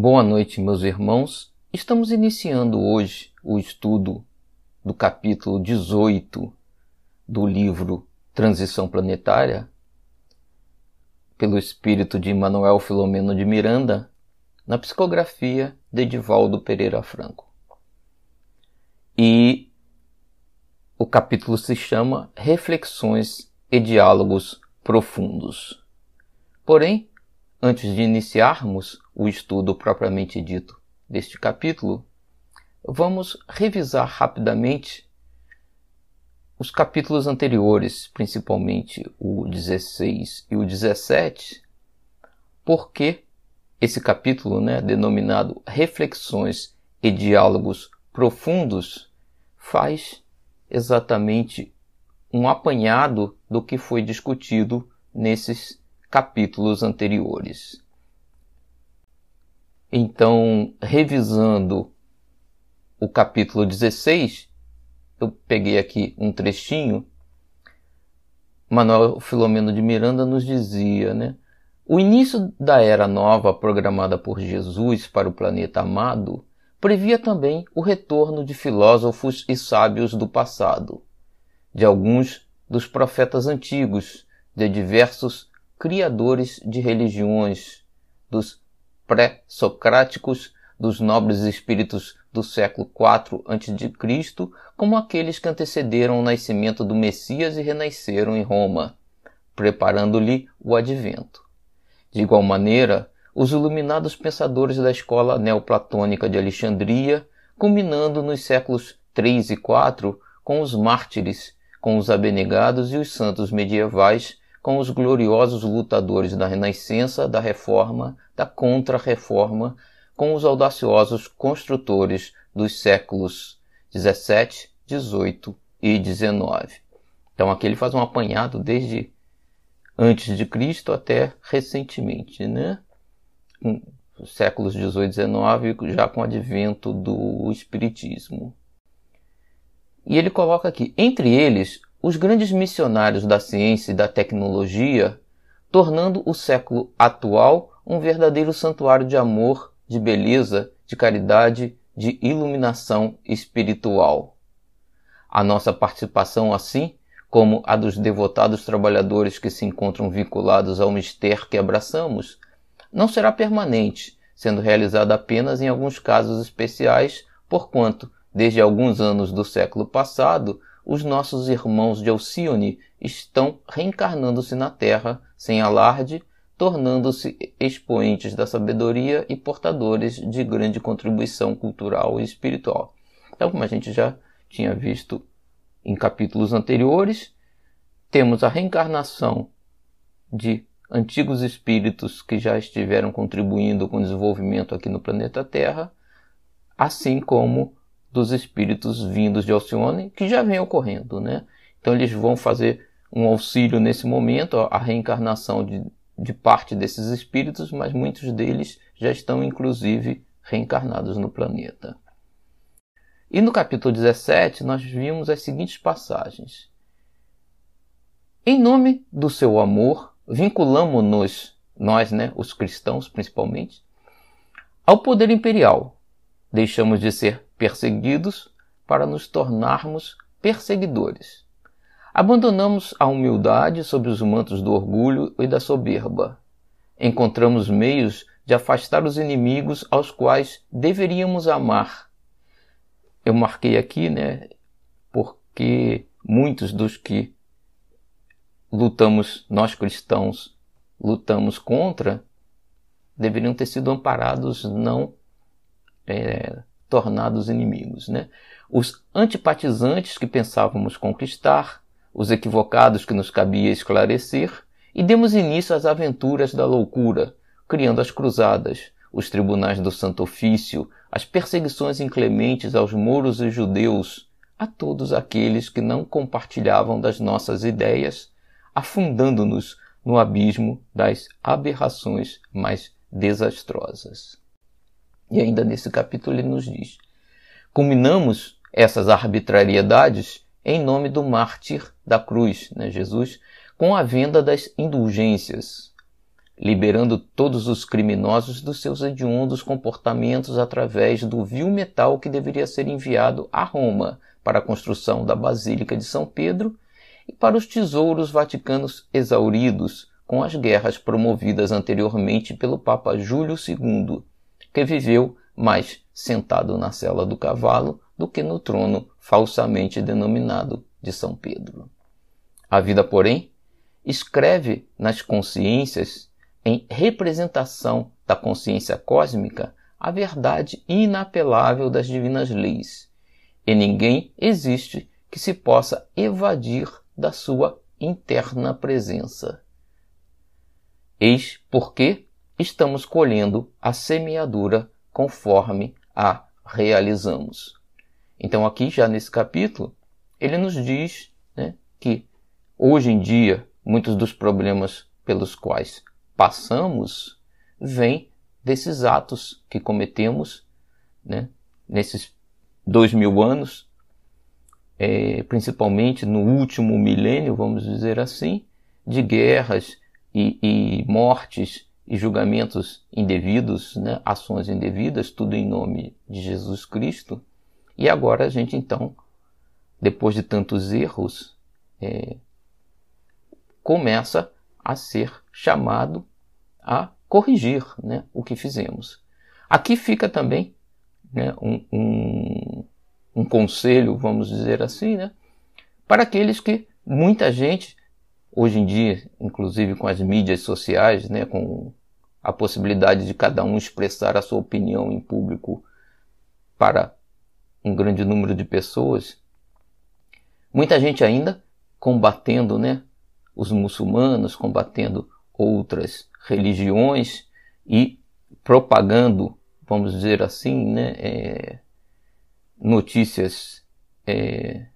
Boa noite, meus irmãos. Estamos iniciando hoje o estudo do capítulo 18 do livro Transição Planetária, pelo espírito de Manuel Filomeno de Miranda, na psicografia de Edivaldo Pereira Franco. E o capítulo se chama Reflexões e Diálogos Profundos. Porém, antes de iniciarmos o estudo propriamente dito deste capítulo, vamos revisar rapidamente os capítulos anteriores, principalmente o 16 e o 17, porque esse capítulo, né, denominado Reflexões e Diálogos Profundos, faz exatamente um apanhado do que foi discutido nesses capítulos anteriores. Então, revisando o capítulo 16, eu peguei aqui um trechinho. Manuel Filomeno de Miranda nos dizia, né? O início da era nova programada por Jesus para o planeta amado previa também o retorno de filósofos e sábios do passado, de alguns dos profetas antigos, de diversos criadores de religiões, dos pré-socráticos dos nobres espíritos do século IV a.C., como aqueles que antecederam o nascimento do Messias e renasceram em Roma, preparando-lhe o advento. De igual maneira, os iluminados pensadores da escola neoplatônica de Alexandria, culminando nos séculos III e IV com os mártires, com os abnegados e os santos medievais, com os gloriosos lutadores da Renascença, da Reforma, da Contra-Reforma, com os audaciosos construtores dos séculos XVII, XVIII e XIX. Então aqui ele faz um apanhado desde antes de Cristo até recentemente, né? séculos XVIII e XIX, já com o advento do Espiritismo. E ele coloca aqui, entre eles, os grandes missionários da ciência e da tecnologia, tornando o século atual um verdadeiro santuário de amor, de beleza, de caridade, de iluminação espiritual. A nossa participação, assim, como a dos devotados trabalhadores que se encontram vinculados ao mistério que abraçamos, não será permanente, sendo realizada apenas em alguns casos especiais, porquanto, desde alguns anos do século passado, os nossos irmãos de Alcione estão reencarnando-se na Terra sem alarde tornando-se expoentes da sabedoria e portadores de grande contribuição cultural e espiritual. Então, como a gente já tinha visto em capítulos anteriores, temos a reencarnação de antigos espíritos que já estiveram contribuindo com o desenvolvimento aqui no planeta Terra, assim como dos espíritos vindos de Alcione, que já vem ocorrendo, né? Então eles vão fazer um auxílio nesse momento, a reencarnação de de parte desses espíritos, mas muitos deles já estão inclusive reencarnados no planeta. E no capítulo 17 nós vimos as seguintes passagens. Em nome do seu amor, vinculamos-nos, nós, né, os cristãos principalmente, ao poder imperial. Deixamos de ser perseguidos para nos tornarmos perseguidores. Abandonamos a humildade sob os mantos do orgulho e da soberba. Encontramos meios de afastar os inimigos aos quais deveríamos amar. Eu marquei aqui, né, porque muitos dos que lutamos, nós cristãos, lutamos contra, deveriam ter sido amparados, não é, tornados inimigos. Né? Os antipatizantes que pensávamos conquistar, os equivocados que nos cabia esclarecer, e demos início às aventuras da loucura, criando as cruzadas, os tribunais do Santo Ofício, as perseguições inclementes aos mouros e judeus, a todos aqueles que não compartilhavam das nossas ideias, afundando-nos no abismo das aberrações mais desastrosas. E ainda nesse capítulo ele nos diz: culminamos essas arbitrariedades em nome do mártir da cruz, né, Jesus, com a venda das indulgências. liberando todos os criminosos dos seus hediondos comportamentos através do vil metal que deveria ser enviado a Roma para a construção da Basílica de São Pedro e para os tesouros vaticanos exauridos com as guerras promovidas anteriormente pelo Papa Júlio II, que viveu mais sentado na cela do cavalo do que no trono falsamente denominado de São Pedro. A vida, porém, escreve nas consciências em representação da consciência cósmica a verdade inapelável das divinas leis, e ninguém existe que se possa evadir da sua interna presença. Eis porque estamos colhendo a semeadura conforme a realizamos. Então, aqui já nesse capítulo, ele nos diz né, que hoje em dia muitos dos problemas pelos quais passamos vem desses atos que cometemos né, nesses dois mil anos, é, principalmente no último milênio, vamos dizer assim, de guerras e, e mortes e julgamentos indevidos, né, ações indevidas, tudo em nome de Jesus Cristo. E agora a gente então, depois de tantos erros, é, começa a ser chamado a corrigir né, o que fizemos. Aqui fica também né, um, um, um, conselho, vamos dizer assim, né, para aqueles que muita gente, hoje em dia, inclusive com as mídias sociais, né, com a possibilidade de cada um expressar a sua opinião em público para um grande número de pessoas, muita gente ainda combatendo né, os muçulmanos, combatendo outras religiões e propagando, vamos dizer assim, né, é, notícias, é,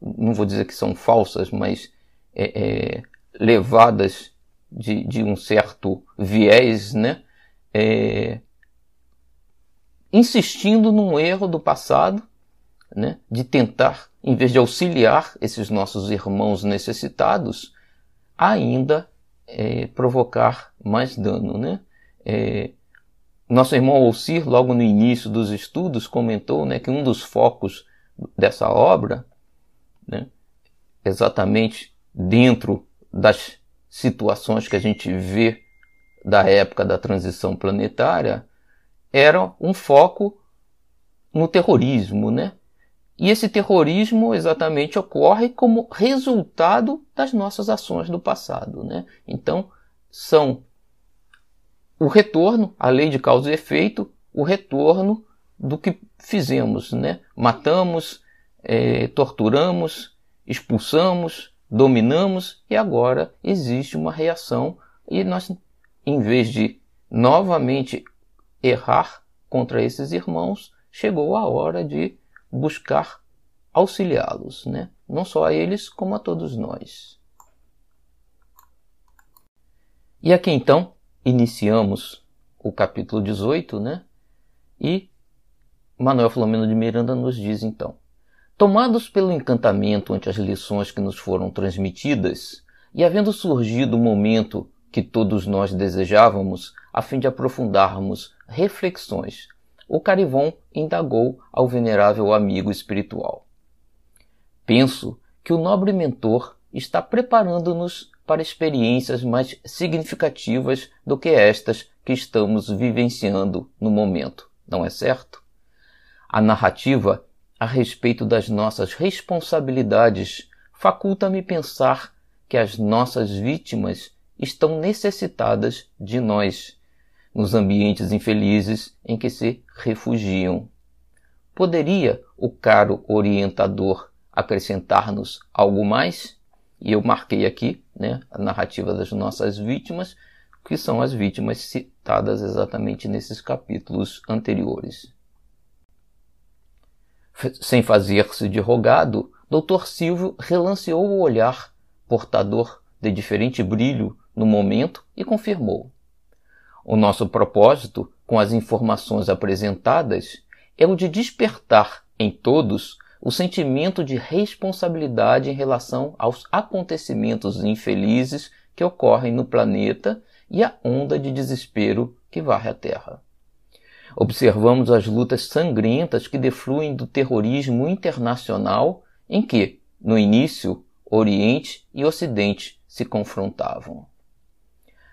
não vou dizer que são falsas, mas é, é levadas de, de, um certo viés, né, é, insistindo num erro do passado, né, de tentar, em vez de auxiliar esses nossos irmãos necessitados, ainda é, provocar mais dano. Né? É, nosso irmão Alcir, logo no início dos estudos, comentou né, que um dos focos dessa obra, né, exatamente dentro das situações que a gente vê da época da transição planetária, era um foco no terrorismo, né? E esse terrorismo exatamente ocorre como resultado das nossas ações do passado. Né? Então, são o retorno, a lei de causa e efeito, o retorno do que fizemos. Né? Matamos, é, torturamos, expulsamos, dominamos e agora existe uma reação e nós, em vez de novamente errar contra esses irmãos, chegou a hora de buscar auxiliá-los, né? não só a eles, como a todos nós. E aqui então iniciamos o capítulo 18, né? E Manuel Flamengo de Miranda nos diz então: Tomados pelo encantamento ante as lições que nos foram transmitidas, e havendo surgido o momento que todos nós desejávamos, a fim de aprofundarmos reflexões o Carivon indagou ao venerável amigo espiritual. Penso que o nobre mentor está preparando-nos para experiências mais significativas do que estas que estamos vivenciando no momento, não é certo? A narrativa a respeito das nossas responsabilidades faculta-me pensar que as nossas vítimas estão necessitadas de nós nos ambientes infelizes em que se refugiam. Poderia o caro orientador acrescentar-nos algo mais? E eu marquei aqui né, a narrativa das nossas vítimas, que são as vítimas citadas exatamente nesses capítulos anteriores. Sem fazer-se de rogado, Dr. Silvio relanceou o olhar, portador de diferente brilho no momento, e confirmou. O nosso propósito, com as informações apresentadas, é o de despertar em todos o sentimento de responsabilidade em relação aos acontecimentos infelizes que ocorrem no planeta e a onda de desespero que varre a terra. Observamos as lutas sangrentas que defluem do terrorismo internacional em que, no início, Oriente e Ocidente se confrontavam.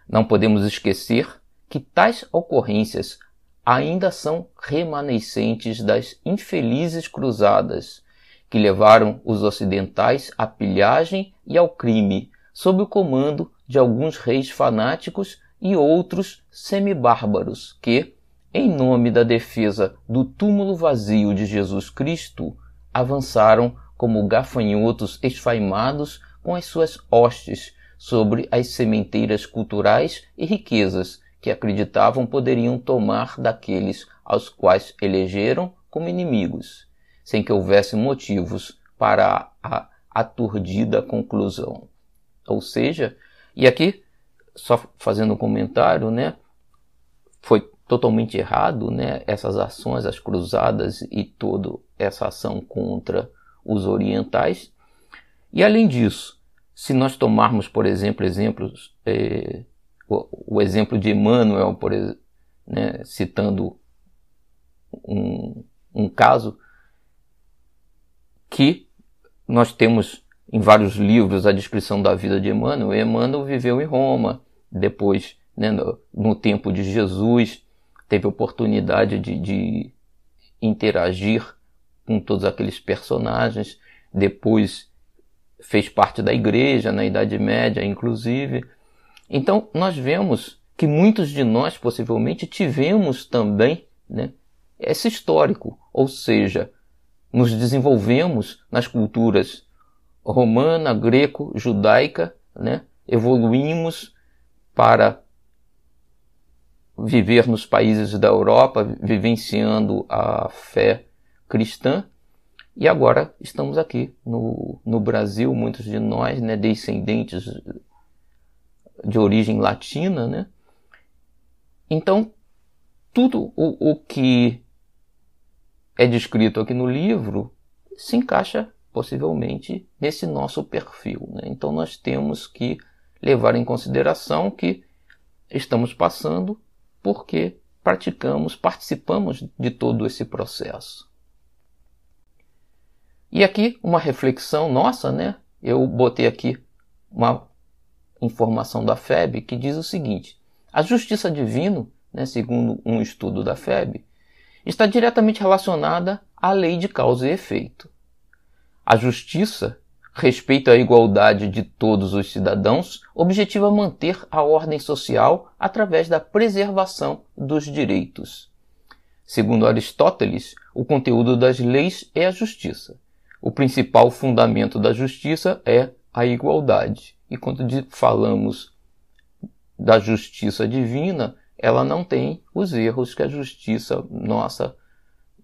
Não podemos esquecer que tais ocorrências ainda são remanescentes das infelizes cruzadas que levaram os ocidentais à pilhagem e ao crime, sob o comando de alguns reis fanáticos e outros semibárbaros que, em nome da defesa do túmulo vazio de Jesus Cristo, avançaram como gafanhotos esfaimados com as suas hostes sobre as sementeiras culturais e riquezas que acreditavam poderiam tomar daqueles aos quais elegeram como inimigos, sem que houvesse motivos para a aturdida conclusão. Ou seja, e aqui, só fazendo um comentário, né, foi totalmente errado, né, essas ações, as cruzadas e toda essa ação contra os orientais. E além disso, se nós tomarmos, por exemplo, exemplos é, o, o exemplo de Emmanuel, por, né, citando um, um caso que nós temos em vários livros a descrição da vida de Emmanuel. Emmanuel viveu em Roma, depois, né, no, no, tempo de Jesus, teve oportunidade de, de interagir com todos aqueles personagens, depois fez parte da igreja na Idade Média, inclusive. Então, nós vemos que muitos de nós possivelmente tivemos também né, esse histórico, ou seja, nos desenvolvemos nas culturas romana, greco, judaica, né, evoluímos para viver nos países da Europa, vivenciando a fé cristã, e agora estamos aqui no, no Brasil, muitos de nós, né, descendentes de origem latina, né? Então, tudo o, o que é descrito aqui no livro se encaixa possivelmente nesse nosso perfil. Né? Então, nós temos que levar em consideração que estamos passando porque praticamos, participamos de todo esse processo. E aqui uma reflexão nossa, né? Eu botei aqui uma informação da FEB que diz o seguinte: a justiça divina, né, segundo um estudo da FEB, está diretamente relacionada à lei de causa e efeito. A justiça, respeito à igualdade de todos os cidadãos, objetiva manter a ordem social através da preservação dos direitos. Segundo Aristóteles, o conteúdo das leis é a justiça. O principal fundamento da justiça é a igualdade. E quando falamos da justiça divina, ela não tem os erros que a justiça nossa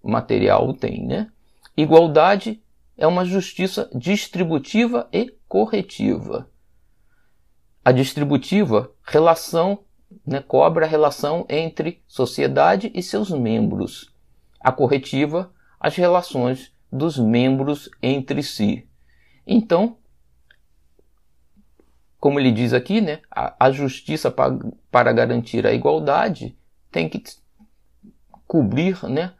material tem, né? Igualdade é uma justiça distributiva e corretiva. A distributiva, relação, né, cobra a relação entre sociedade e seus membros. A corretiva, as relações dos membros entre si. Então, como ele diz aqui, né, a, a justiça para, para garantir a igualdade tem que cobrir né,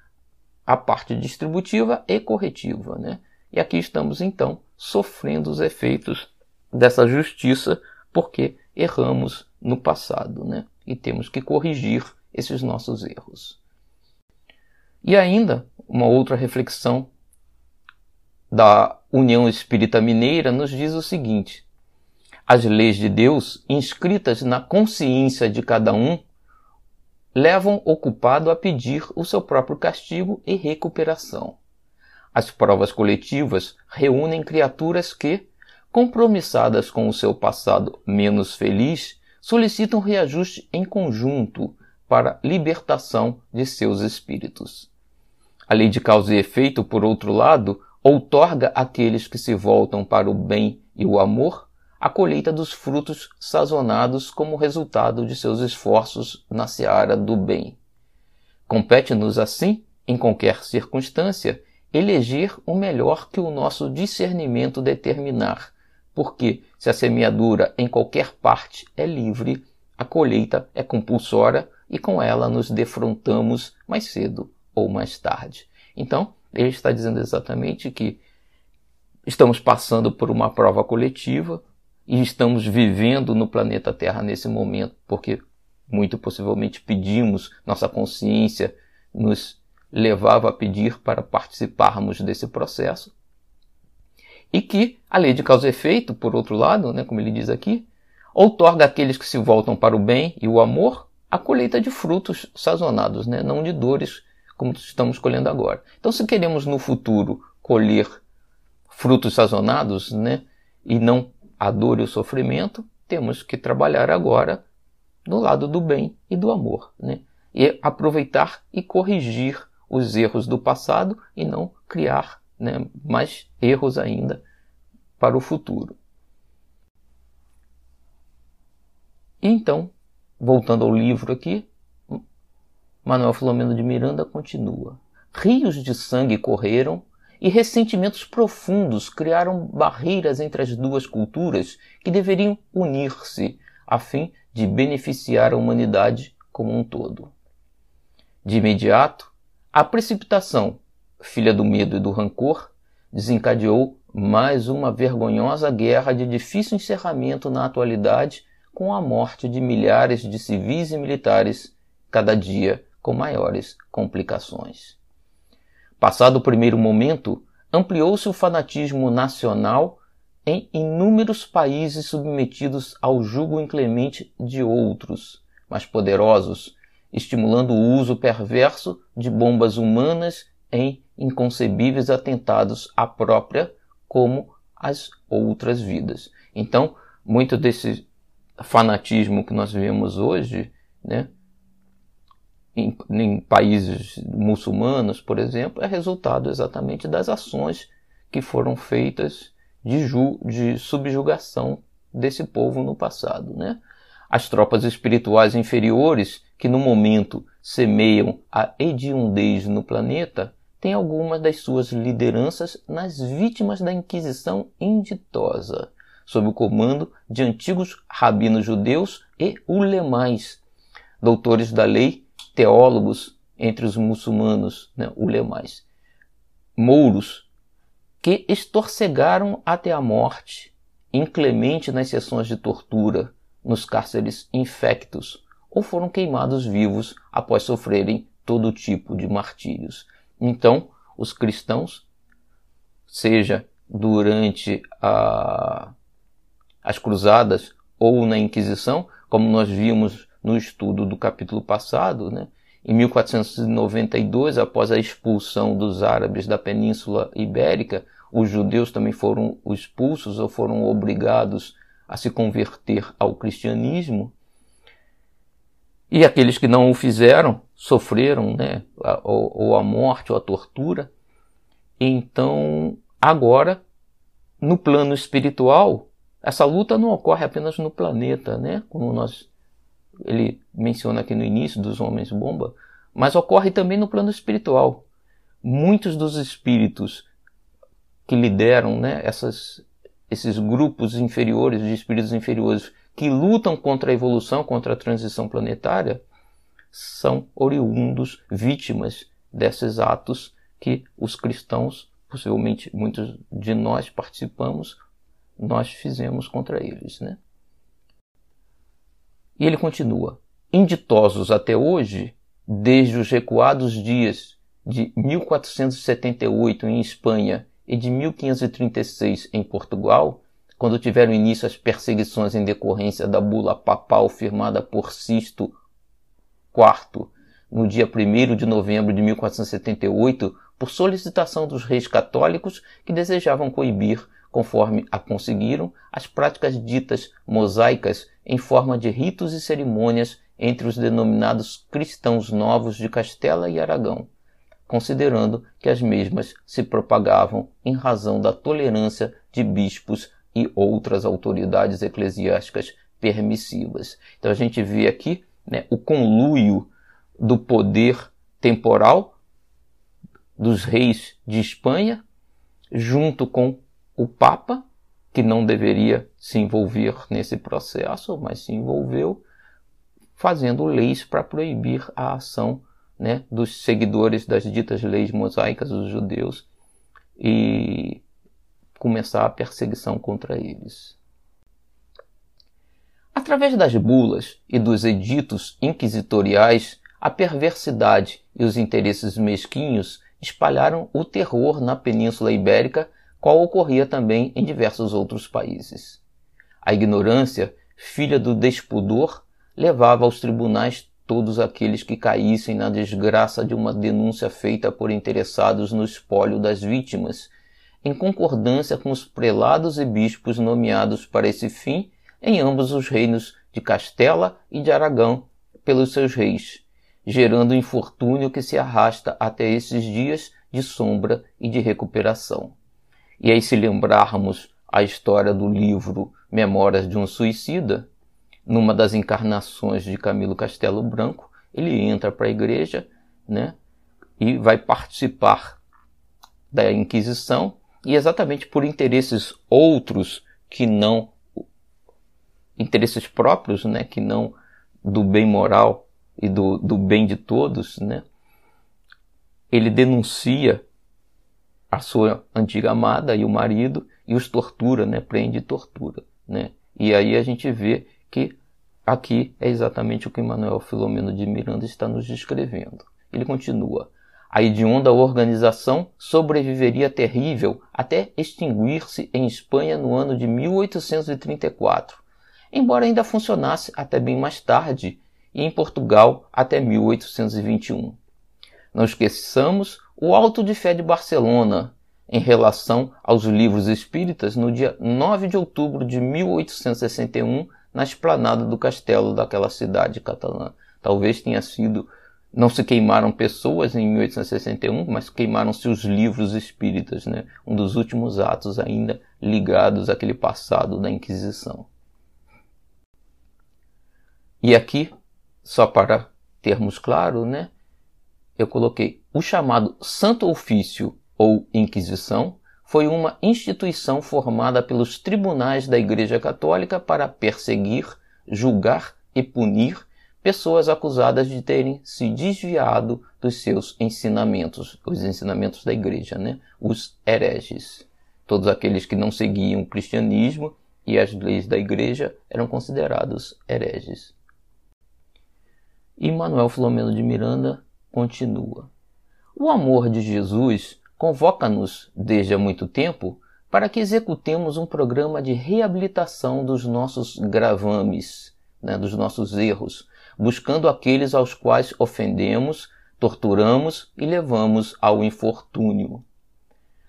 a parte distributiva e corretiva. Né? E aqui estamos então sofrendo os efeitos dessa justiça porque erramos no passado né? e temos que corrigir esses nossos erros. E ainda uma outra reflexão da União Espírita Mineira nos diz o seguinte: as leis de Deus, inscritas na consciência de cada um, levam o culpado a pedir o seu próprio castigo e recuperação. As provas coletivas reúnem criaturas que, compromissadas com o seu passado menos feliz, solicitam reajuste em conjunto para libertação de seus espíritos. A lei de causa e efeito, por outro lado, outorga àqueles que se voltam para o bem e o amor a colheita dos frutos sazonados como resultado de seus esforços na seara do bem. Compete-nos, assim, em qualquer circunstância, eleger o melhor que o nosso discernimento determinar, porque, se a semeadura em qualquer parte é livre, a colheita é compulsória e com ela nos defrontamos mais cedo ou mais tarde. Então, ele está dizendo exatamente que estamos passando por uma prova coletiva e estamos vivendo no planeta Terra nesse momento, porque muito possivelmente pedimos, nossa consciência nos levava a pedir para participarmos desse processo. E que a lei de causa e efeito, por outro lado, né, como ele diz aqui, outorga àqueles que se voltam para o bem e o amor a colheita de frutos sazonados, né, não de dores, como estamos colhendo agora. Então, se queremos no futuro colher frutos sazonados, né, e não a dor e o sofrimento, temos que trabalhar agora no lado do bem e do amor, né? E aproveitar e corrigir os erros do passado e não criar né, mais erros ainda para o futuro. Então, voltando ao livro aqui, Manuel Filomeno de Miranda continua. Rios de sangue correram e ressentimentos profundos criaram barreiras entre as duas culturas que deveriam unir-se a fim de beneficiar a humanidade como um todo. De imediato, a precipitação, filha do medo e do rancor, desencadeou mais uma vergonhosa guerra de difícil encerramento na atualidade, com a morte de milhares de civis e militares, cada dia com maiores complicações. Passado o primeiro momento, ampliou-se o fanatismo nacional em inúmeros países submetidos ao jugo inclemente de outros, mais poderosos, estimulando o uso perverso de bombas humanas em inconcebíveis atentados à própria como às outras vidas. Então, muito desse fanatismo que nós vemos hoje, né, em, em países muçulmanos, por exemplo, é resultado exatamente das ações que foram feitas de, ju, de subjugação desse povo no passado. Né? As tropas espirituais inferiores, que no momento semeiam a hediondez no planeta, têm algumas das suas lideranças nas vítimas da Inquisição inditosa, sob o comando de antigos rabinos judeus e ulemais, doutores da lei, teólogos entre os muçulmanos, né, ulemais, mouros, que estorcegaram até a morte, inclemente nas sessões de tortura, nos cárceres infectos, ou foram queimados vivos após sofrerem todo tipo de martírios. Então, os cristãos, seja durante a, as cruzadas ou na Inquisição, como nós vimos no estudo do capítulo passado, né? Em 1492, após a expulsão dos árabes da Península Ibérica, os judeus também foram expulsos ou foram obrigados a se converter ao cristianismo. E aqueles que não o fizeram sofreram né, ou, ou a morte ou a tortura. Então, agora, no plano espiritual, essa luta não ocorre apenas no planeta, né? Como nós ele menciona aqui no início dos homens bomba, mas ocorre também no plano espiritual. Muitos dos espíritos que lideram né, essas, esses grupos inferiores, de espíritos inferiores, que lutam contra a evolução, contra a transição planetária, são oriundos, vítimas desses atos que os cristãos, possivelmente muitos de nós participamos, nós fizemos contra eles. Né? E ele continua: inditosos até hoje, desde os recuados dias de 1478 em Espanha e de 1536 em Portugal, quando tiveram início as perseguições em decorrência da bula papal firmada por Sisto IV no dia 1 de novembro de 1478, por solicitação dos reis católicos que desejavam coibir conforme a conseguiram, as práticas ditas mosaicas em forma de ritos e cerimônias entre os denominados cristãos novos de Castela e Aragão, considerando que as mesmas se propagavam em razão da tolerância de bispos e outras autoridades eclesiásticas permissivas. Então a gente vê aqui né, o conluio do poder temporal dos reis de Espanha, junto com o Papa, que não deveria se envolver nesse processo, mas se envolveu fazendo leis para proibir a ação né, dos seguidores das ditas leis mosaicas dos judeus e começar a perseguição contra eles. Através das bulas e dos editos inquisitoriais, a perversidade e os interesses mesquinhos espalharam o terror na Península Ibérica, qual ocorria também em diversos outros países. A ignorância, filha do despudor, levava aos tribunais todos aqueles que caíssem na desgraça de uma denúncia feita por interessados no espólio das vítimas, em concordância com os prelados e bispos nomeados para esse fim em ambos os reinos de Castela e de Aragão pelos seus reis, gerando infortúnio que se arrasta até esses dias de sombra e de recuperação. E aí, se lembrarmos a história do livro Memórias de um Suicida, numa das encarnações de Camilo Castelo Branco, ele entra para a igreja né, e vai participar da Inquisição, e exatamente por interesses outros que não interesses próprios, né, que não do bem moral e do, do bem de todos, né, ele denuncia a sua antiga amada e o marido e os tortura, né, prende e tortura, né. E aí a gente vê que aqui é exatamente o que Manuel Filomeno de Miranda está nos descrevendo. Ele continua: a hedionda organização sobreviveria terrível até extinguir-se em Espanha no ano de 1834, embora ainda funcionasse até bem mais tarde e em Portugal até 1821. Não esqueçamos o Alto de Fé de Barcelona, em relação aos livros espíritas no dia 9 de outubro de 1861, na esplanada do castelo daquela cidade catalã. Talvez tenha sido. Não se queimaram pessoas em 1861, mas queimaram-se os livros espíritas, né? um dos últimos atos ainda ligados àquele passado da Inquisição. E aqui, só para termos claro, né, eu coloquei o chamado Santo Ofício ou Inquisição, foi uma instituição formada pelos tribunais da Igreja Católica para perseguir, julgar e punir pessoas acusadas de terem se desviado dos seus ensinamentos, os ensinamentos da Igreja, né? os hereges. Todos aqueles que não seguiam o cristianismo e as leis da Igreja eram considerados hereges. E Manuel Filomeno de Miranda continua. O amor de Jesus convoca-nos desde há muito tempo para que executemos um programa de reabilitação dos nossos gravames, né, dos nossos erros, buscando aqueles aos quais ofendemos, torturamos e levamos ao infortúnio.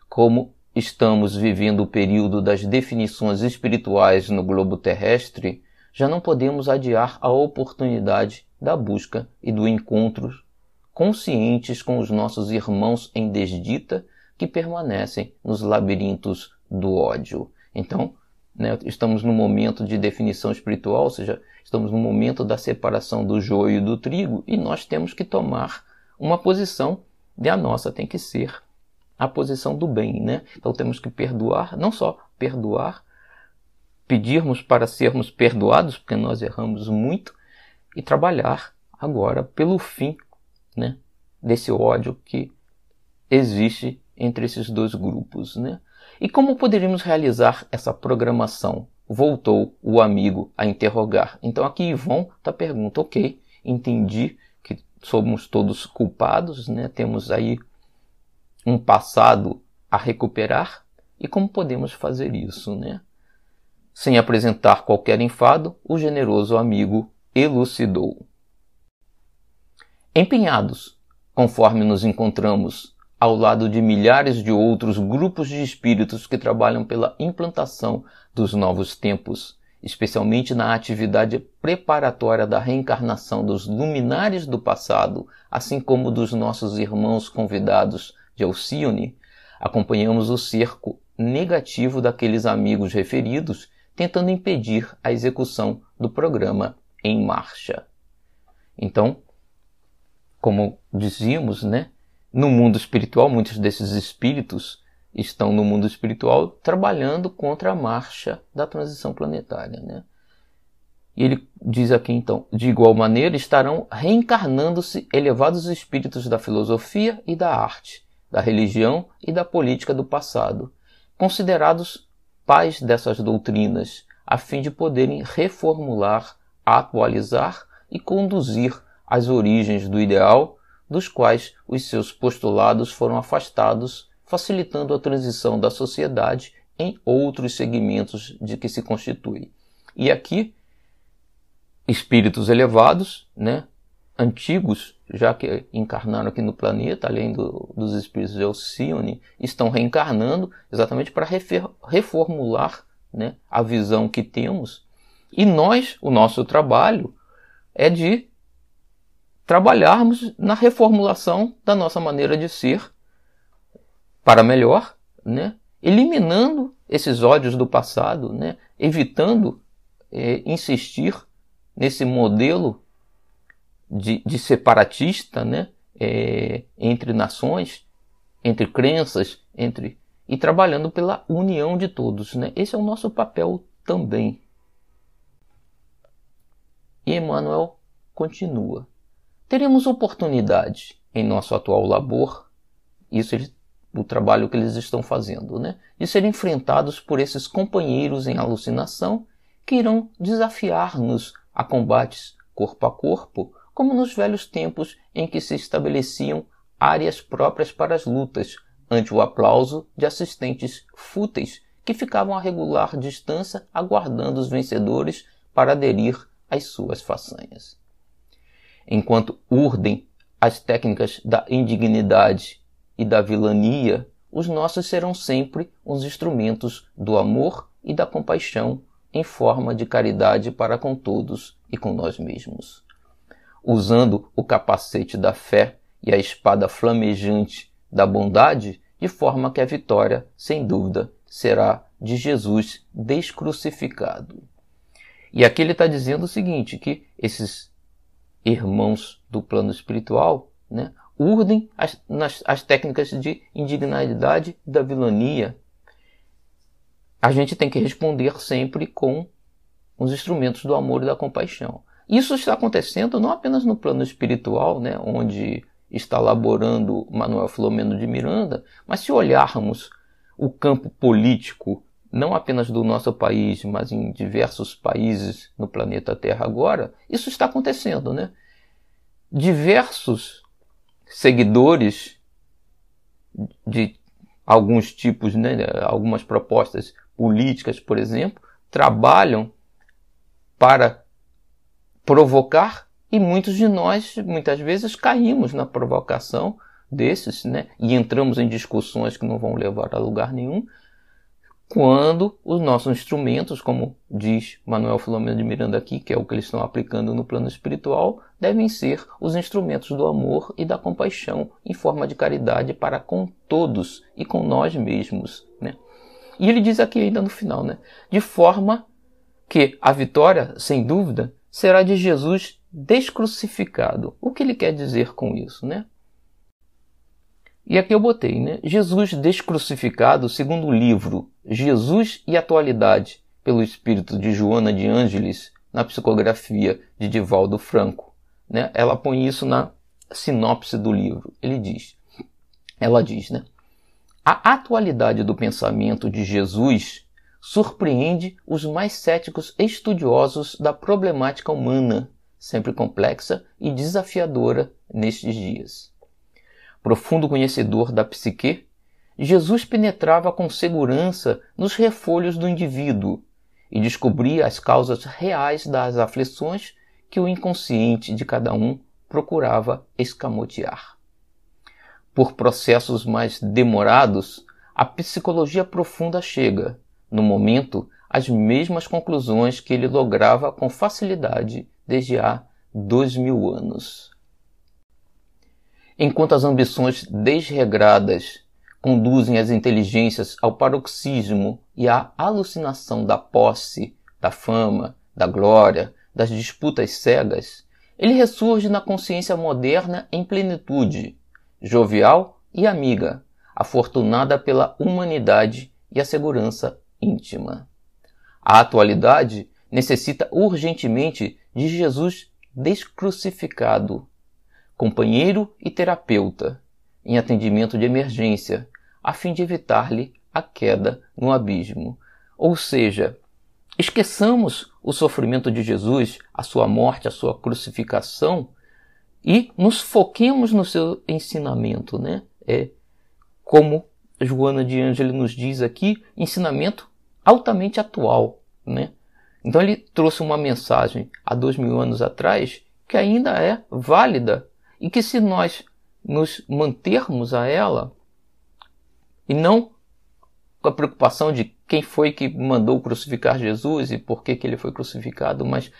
Como estamos vivendo o período das definições espirituais no globo terrestre, já não podemos adiar a oportunidade da busca e do encontro conscientes com os nossos irmãos em desdita que permanecem nos labirintos do ódio. Então, né, estamos no momento de definição espiritual, ou seja, estamos no momento da separação do joio e do trigo, e nós temos que tomar uma posição, e a nossa tem que ser a posição do bem, né? Então temos que perdoar, não só perdoar, pedirmos para sermos perdoados, porque nós erramos muito, e trabalhar agora pelo fim né, desse ódio que existe entre esses dois grupos. Né? E como poderíamos realizar essa programação? Voltou o amigo a interrogar. Então aqui Ivon está pergunta, ok, entendi que somos todos culpados, né? temos aí um passado a recuperar, e como podemos fazer isso? Né? Sem apresentar qualquer enfado, o generoso amigo elucidou. Empenhados, conforme nos encontramos ao lado de milhares de outros grupos de espíritos que trabalham pela implantação dos novos tempos, especialmente na atividade preparatória da reencarnação dos luminares do passado, assim como dos nossos irmãos convidados de Alcione, acompanhamos o cerco negativo daqueles amigos referidos, tentando impedir a execução do programa em marcha. Então, como dizíamos, né? No mundo espiritual, muitos desses espíritos estão no mundo espiritual trabalhando contra a marcha da transição planetária, né? E ele diz aqui então: de igual maneira estarão reencarnando-se elevados espíritos da filosofia e da arte, da religião e da política do passado, considerados pais dessas doutrinas, a fim de poderem reformular, atualizar e conduzir as origens do ideal dos quais os seus postulados foram afastados, facilitando a transição da sociedade em outros segmentos de que se constitui. E aqui, espíritos elevados, né, antigos, já que encarnaram aqui no planeta, além do, dos espíritos de Alcione, estão reencarnando exatamente para reformular né, a visão que temos. E nós, o nosso trabalho é de trabalharmos na reformulação da nossa maneira de ser para melhor, né? eliminando esses ódios do passado, né? evitando é, insistir nesse modelo de, de separatista né? É, entre nações, entre crenças, entre e trabalhando pela união de todos. Né? Esse é o nosso papel também. E Emmanuel continua. Teremos oportunidade em nosso atual labor, isso eles, o trabalho que eles estão fazendo, né? de ser enfrentados por esses companheiros em alucinação que irão desafiar-nos a combates corpo a corpo, como nos velhos tempos em que se estabeleciam áreas próprias para as lutas, ante o aplauso de assistentes fúteis que ficavam a regular distância aguardando os vencedores para aderir às suas façanhas. Enquanto urdem as técnicas da indignidade e da vilania, os nossos serão sempre os instrumentos do amor e da compaixão em forma de caridade para com todos e com nós mesmos. Usando o capacete da fé e a espada flamejante da bondade, de forma que a vitória, sem dúvida, será de Jesus descrucificado. E aqui ele está dizendo o seguinte, que esses irmãos do plano espiritual né, urdem as, nas, as técnicas de indignidade da vilania. A gente tem que responder sempre com os instrumentos do amor e da compaixão. Isso está acontecendo não apenas no plano espiritual, né, onde está elaborando Manuel Filomeno de Miranda, mas se olharmos o campo político, não apenas do nosso país, mas em diversos países no planeta Terra agora, isso está acontecendo, né? Diversos seguidores de alguns tipos, né, algumas propostas políticas, por exemplo, trabalham para provocar e muitos de nós, muitas vezes, caímos na provocação desses, né? E entramos em discussões que não vão levar a lugar nenhum, quando os nossos instrumentos, como diz Manuel Filomeno de Miranda aqui, que é o que eles estão aplicando no plano espiritual, devem ser os instrumentos do amor e da compaixão em forma de caridade para com todos e com nós mesmos, né? E ele diz aqui ainda no final, né? De forma que a vitória, sem dúvida, será de Jesus descrucificado. O que ele quer dizer com isso, né? E aqui eu botei, né? Jesus descrucificado, segundo o livro Jesus e Atualidade, pelo espírito de Joana de Ângeles, na psicografia de Divaldo Franco. Né? Ela põe isso na sinopse do livro. Ele diz, ela diz, né? A atualidade do pensamento de Jesus surpreende os mais céticos estudiosos da problemática humana sempre complexa e desafiadora nestes dias. Profundo conhecedor da psique, Jesus penetrava com segurança nos refolhos do indivíduo e descobria as causas reais das aflições que o inconsciente de cada um procurava escamotear. Por processos mais demorados, a psicologia profunda chega, no momento, às mesmas conclusões que ele lograva com facilidade desde há dois mil anos. Enquanto as ambições desregradas conduzem as inteligências ao paroxismo e à alucinação da posse, da fama, da glória, das disputas cegas, ele ressurge na consciência moderna em plenitude, jovial e amiga, afortunada pela humanidade e a segurança íntima. A atualidade necessita urgentemente de Jesus descrucificado, companheiro e terapeuta, em atendimento de emergência, a fim de evitar-lhe a queda no abismo. Ou seja, esqueçamos o sofrimento de Jesus, a sua morte, a sua crucificação e nos foquemos no seu ensinamento, né? É como Joana de Ângelo nos diz aqui, ensinamento altamente atual, né? Então ele trouxe uma mensagem há dois mil anos atrás que ainda é válida e que se nós nos mantermos a ela e não com a preocupação de quem foi que mandou crucificar Jesus e por que, que ele foi crucificado, mas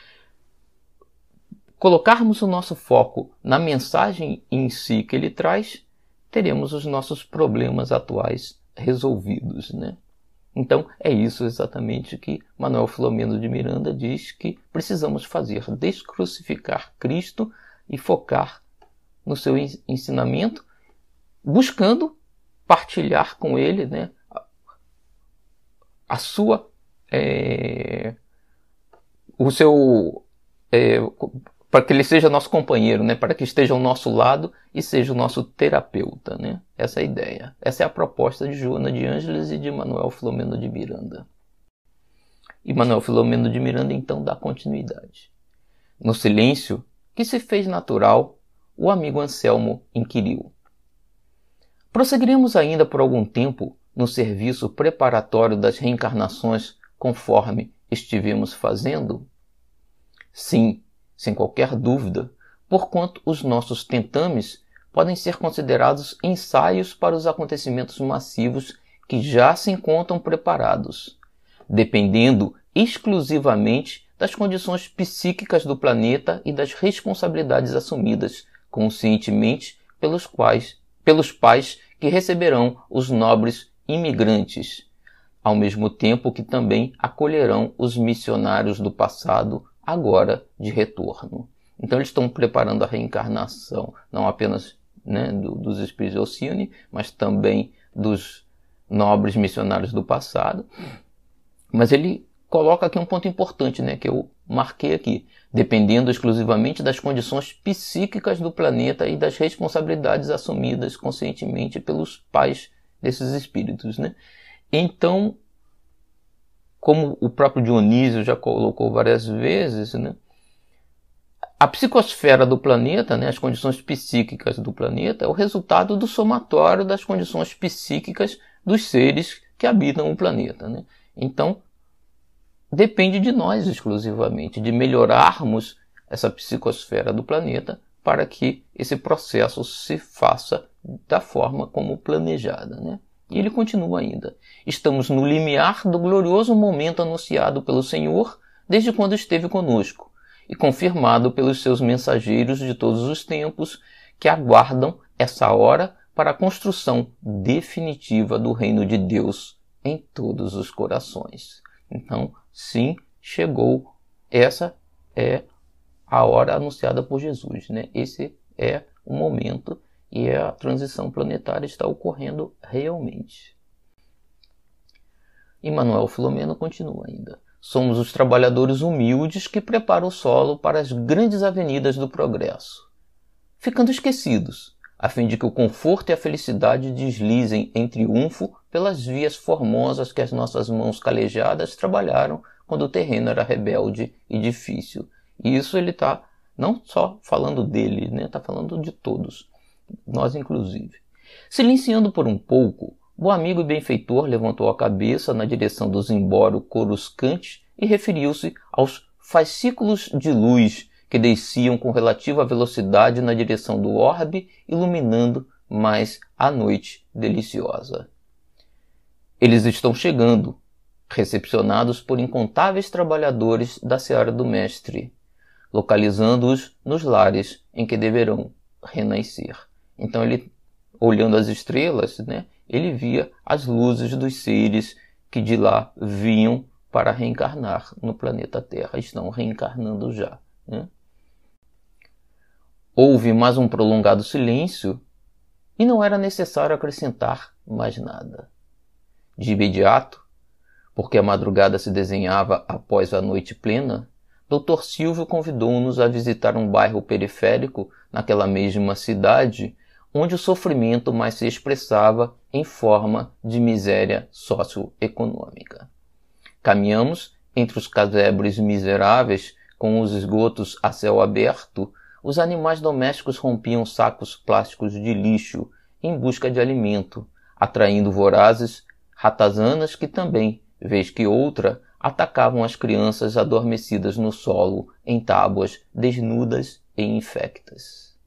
colocarmos o nosso foco na mensagem em si que ele traz, teremos os nossos problemas atuais resolvidos, né? Então é isso exatamente que Manuel Filomeno de Miranda diz que precisamos fazer: descrucificar Cristo e focar no seu ensinamento, buscando partilhar com ele né, a sua é, o seu é, para que ele seja nosso companheiro, né? para que esteja ao nosso lado e seja o nosso terapeuta. Né? Essa é a ideia. Essa é a proposta de Joana de Ângeles e de Manuel Filomeno de Miranda. E Manuel Filomeno de Miranda então dá continuidade. No silêncio, que se fez natural, o amigo Anselmo inquiriu. Prosseguiremos ainda por algum tempo no serviço preparatório das reencarnações conforme estivemos fazendo? Sim, sem qualquer dúvida, porquanto os nossos tentames podem ser considerados ensaios para os acontecimentos massivos que já se encontram preparados, dependendo exclusivamente das condições psíquicas do planeta e das responsabilidades assumidas conscientemente pelos quais pelos pais que receberão os nobres imigrantes, ao mesmo tempo que também acolherão os missionários do passado agora de retorno. Então eles estão preparando a reencarnação não apenas né, do, dos espíritos de Alcione, mas também dos nobres missionários do passado. Mas ele coloca aqui um ponto importante, né, que eu marquei aqui, dependendo exclusivamente das condições psíquicas do planeta e das responsabilidades assumidas conscientemente pelos pais desses espíritos, né? Então, como o próprio Dionísio já colocou várias vezes, né? A psicosfera do planeta, né, as condições psíquicas do planeta, é o resultado do somatório das condições psíquicas dos seres que habitam o planeta. Né? Então, depende de nós exclusivamente, de melhorarmos essa psicosfera do planeta para que esse processo se faça da forma como planejada. Né? E ele continua ainda. Estamos no limiar do glorioso momento anunciado pelo Senhor desde quando esteve conosco e confirmado pelos seus mensageiros de todos os tempos que aguardam essa hora para a construção definitiva do reino de Deus em todos os corações. Então, sim, chegou. Essa é a hora anunciada por Jesus, né? Esse é o momento e a transição planetária está ocorrendo realmente. E Filomeno continua ainda. Somos os trabalhadores humildes que preparam o solo para as grandes avenidas do progresso, ficando esquecidos, a fim de que o conforto e a felicidade deslizem em triunfo pelas vias formosas que as nossas mãos calejadas trabalharam quando o terreno era rebelde e difícil. E isso ele está não só falando dele, né? Está falando de todos nós inclusive. Silenciando por um pouco, o amigo e benfeitor levantou a cabeça na direção do zimbório coruscante e referiu-se aos fascículos de luz que desciam com relativa velocidade na direção do orbe, iluminando mais a noite deliciosa. Eles estão chegando, recepcionados por incontáveis trabalhadores da seara do Mestre, localizando-os nos lares em que deverão renascer. Então ele, olhando as estrelas, né, ele via as luzes dos seres que de lá vinham para reencarnar no planeta Terra, estão reencarnando já. Né? Houve mais um prolongado silêncio e não era necessário acrescentar mais nada. De imediato, porque a madrugada se desenhava após a noite plena, Dr. Silvio convidou-nos a visitar um bairro periférico naquela mesma cidade, onde o sofrimento mais se expressava em forma de miséria socioeconômica. Caminhamos entre os casebres miseráveis, com os esgotos a céu aberto, os animais domésticos rompiam sacos plásticos de lixo em busca de alimento, atraindo vorazes ratazanas que também, vez que outra, atacavam as crianças adormecidas no solo em tábuas desnudas e infectas.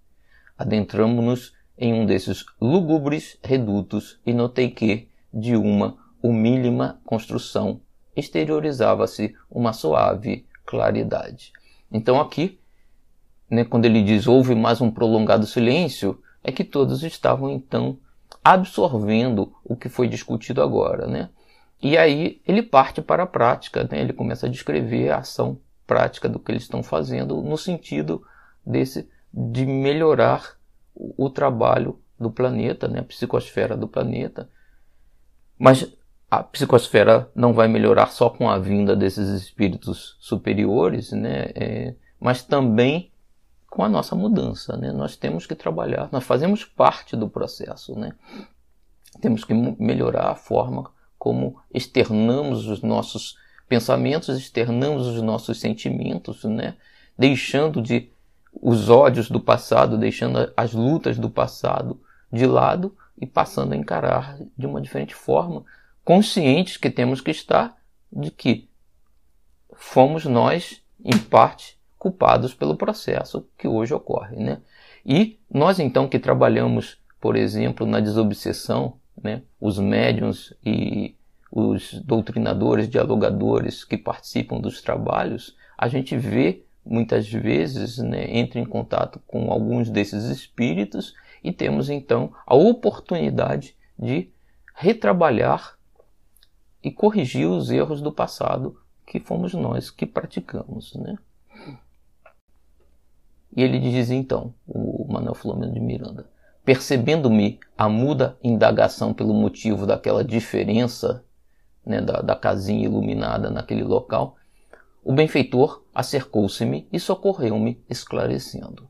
Adentramos-nos em um desses lúgubres redutos e notei que, de uma humílima construção, exteriorizava-se uma suave claridade. Então aqui, né, quando ele diz houve mais um prolongado silêncio, é que todos estavam então absorvendo o que foi discutido agora, né? E aí ele parte para a prática, né? ele começa a descrever a ação prática do que eles estão fazendo no sentido desse de melhorar o, o trabalho do planeta, né? a psicosfera do planeta. Mas a psicosfera não vai melhorar só com a vinda desses espíritos superiores, né? É, mas também com a nossa mudança. Né? Nós temos que trabalhar, nós fazemos parte do processo. Né? Temos que melhorar a forma como externamos os nossos pensamentos, externamos os nossos sentimentos, né? deixando de os ódios do passado, deixando as lutas do passado de lado e passando a encarar de uma diferente forma, conscientes que temos que estar de que fomos nós, em parte, culpados pelo processo que hoje ocorre. Né? E nós, então, que trabalhamos, por exemplo, na desobsessão, né, os médiums e os doutrinadores, dialogadores que participam dos trabalhos, a gente vê muitas vezes, né, entra em contato com alguns desses espíritos e temos então a oportunidade de retrabalhar e corrigir os erros do passado que fomos nós que praticamos. Né? E ele diz então, o Manuel Flamengo de Miranda, percebendo-me a muda indagação pelo motivo daquela diferença né, da, da casinha iluminada naquele local, o benfeitor acercou-se-me e socorreu-me, esclarecendo.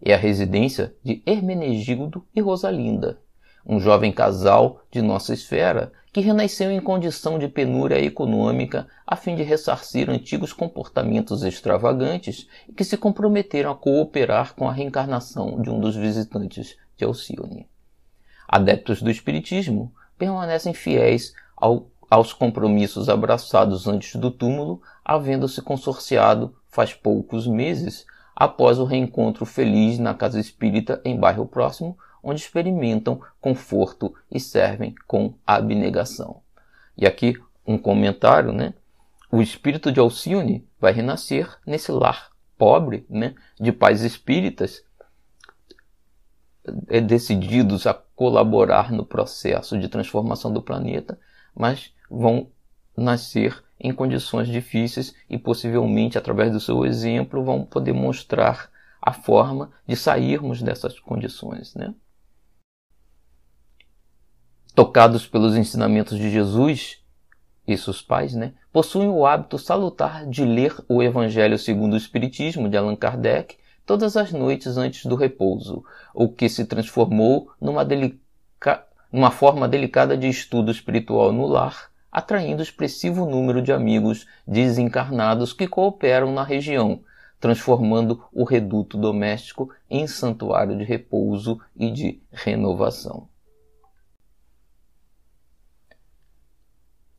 É a residência de Hermenegildo e Rosalinda, um jovem casal de nossa esfera que renasceu em condição de penúria econômica a fim de ressarcir antigos comportamentos extravagantes e que se comprometeram a cooperar com a reencarnação de um dos visitantes de Alcione. Adeptos do Espiritismo permanecem fiéis ao, aos compromissos abraçados antes do túmulo, havendo-se consorciado faz poucos meses após o reencontro feliz na casa espírita em bairro próximo onde experimentam conforto e servem com abnegação. E aqui um comentário, né? O espírito de Alcione vai renascer nesse lar pobre, né, de pais espíritas é, decididos a colaborar no processo de transformação do planeta, mas vão nascer em condições difíceis e possivelmente através do seu exemplo vão poder mostrar a forma de sairmos dessas condições, né? Tocados pelos ensinamentos de Jesus e seus pais, né, possuem o hábito salutar de ler o Evangelho segundo o Espiritismo de Allan Kardec todas as noites antes do repouso, o que se transformou numa, delica... forma delicada de estudo espiritual no lar, atraindo expressivo número de amigos desencarnados que cooperam na região, transformando o reduto doméstico em santuário de repouso e de renovação.